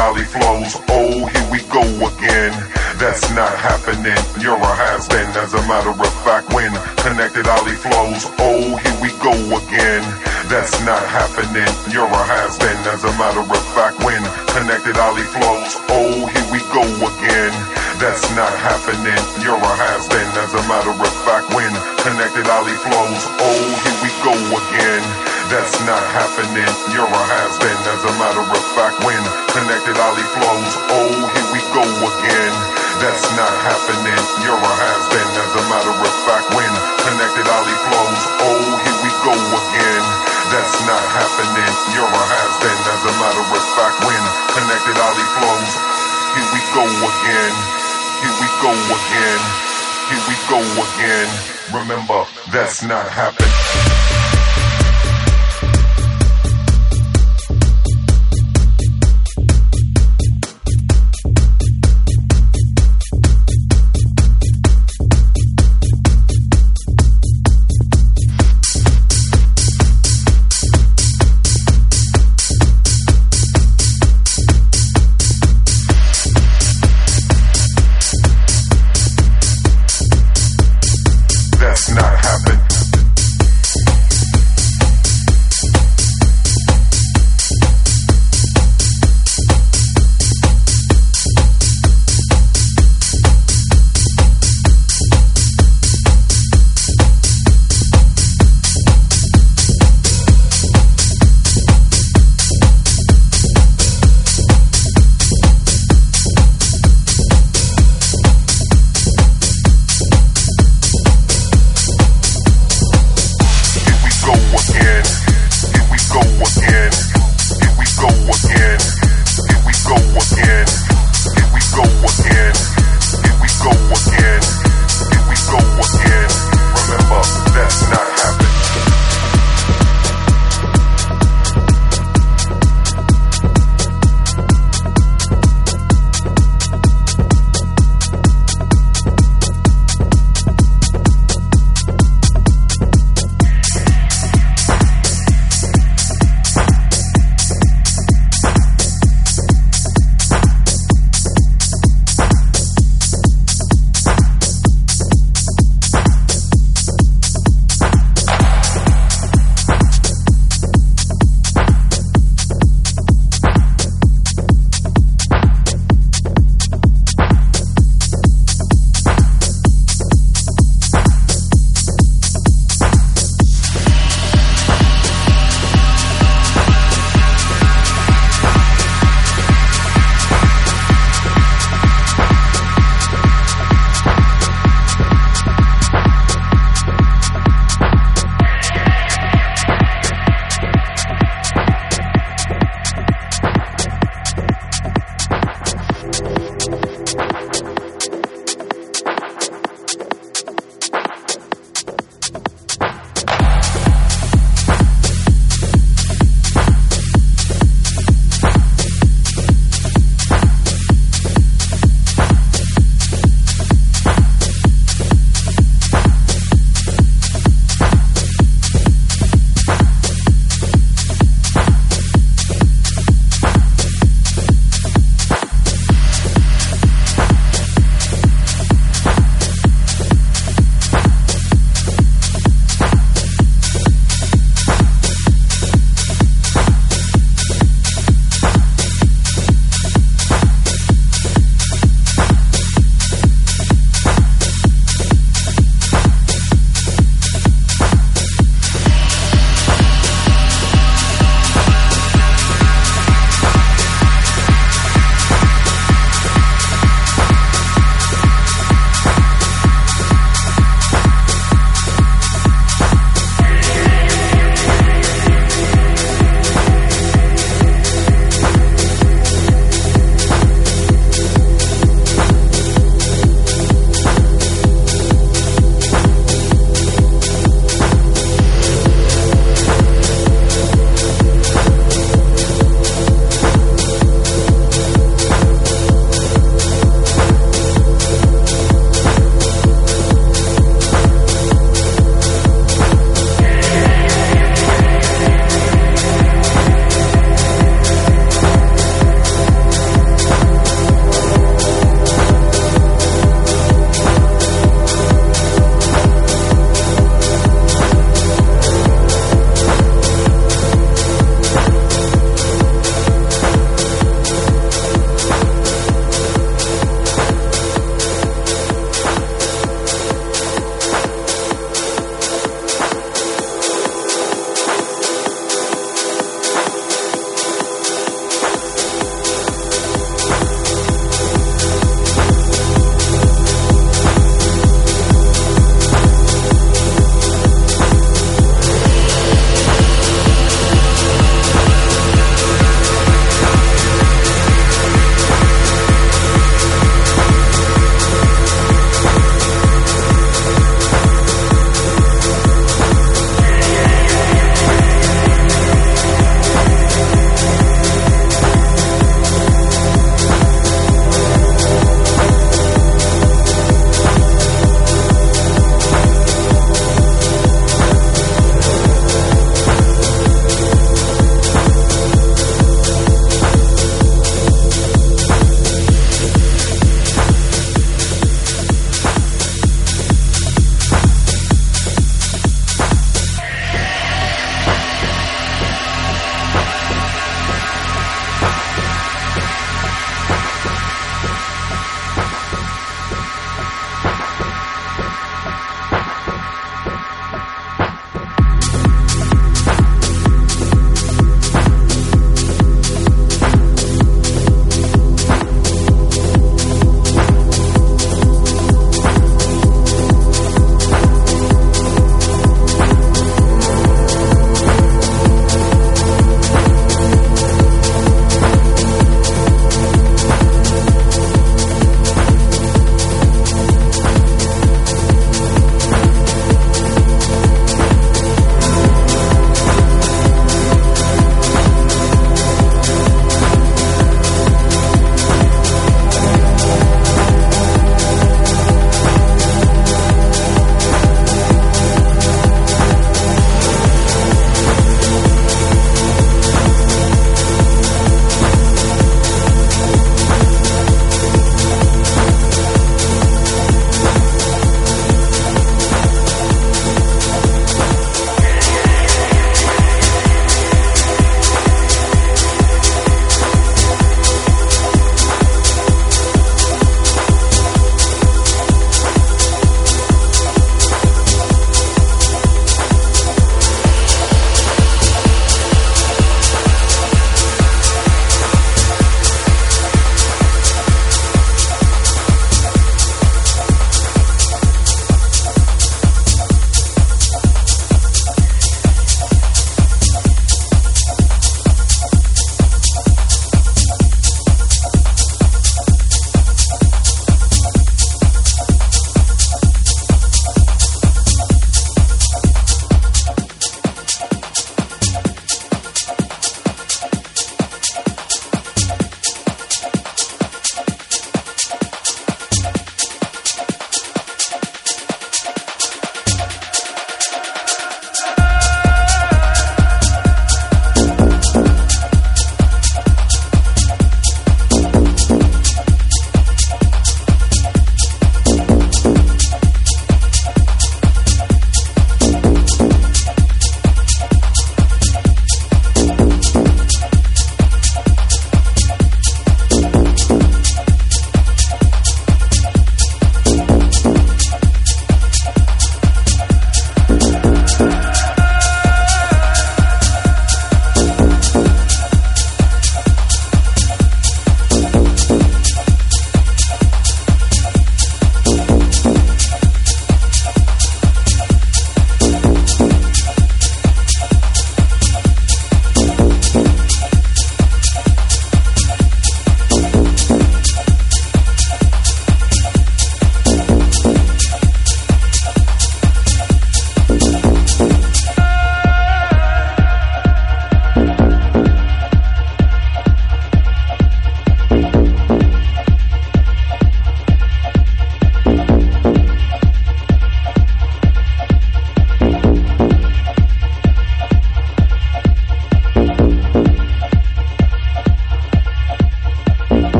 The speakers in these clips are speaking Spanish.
lolly flows. Oh, here we go again. That's not happening. You're a has been. As a matter of fact, when connected ollie flows. Oh, here we go again. That's not happening. You're a has been. As a matter of not happen.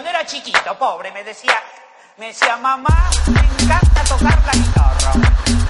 Cuando era chiquito, pobre, me decía, me decía, mamá, me encanta tocar la guitarra.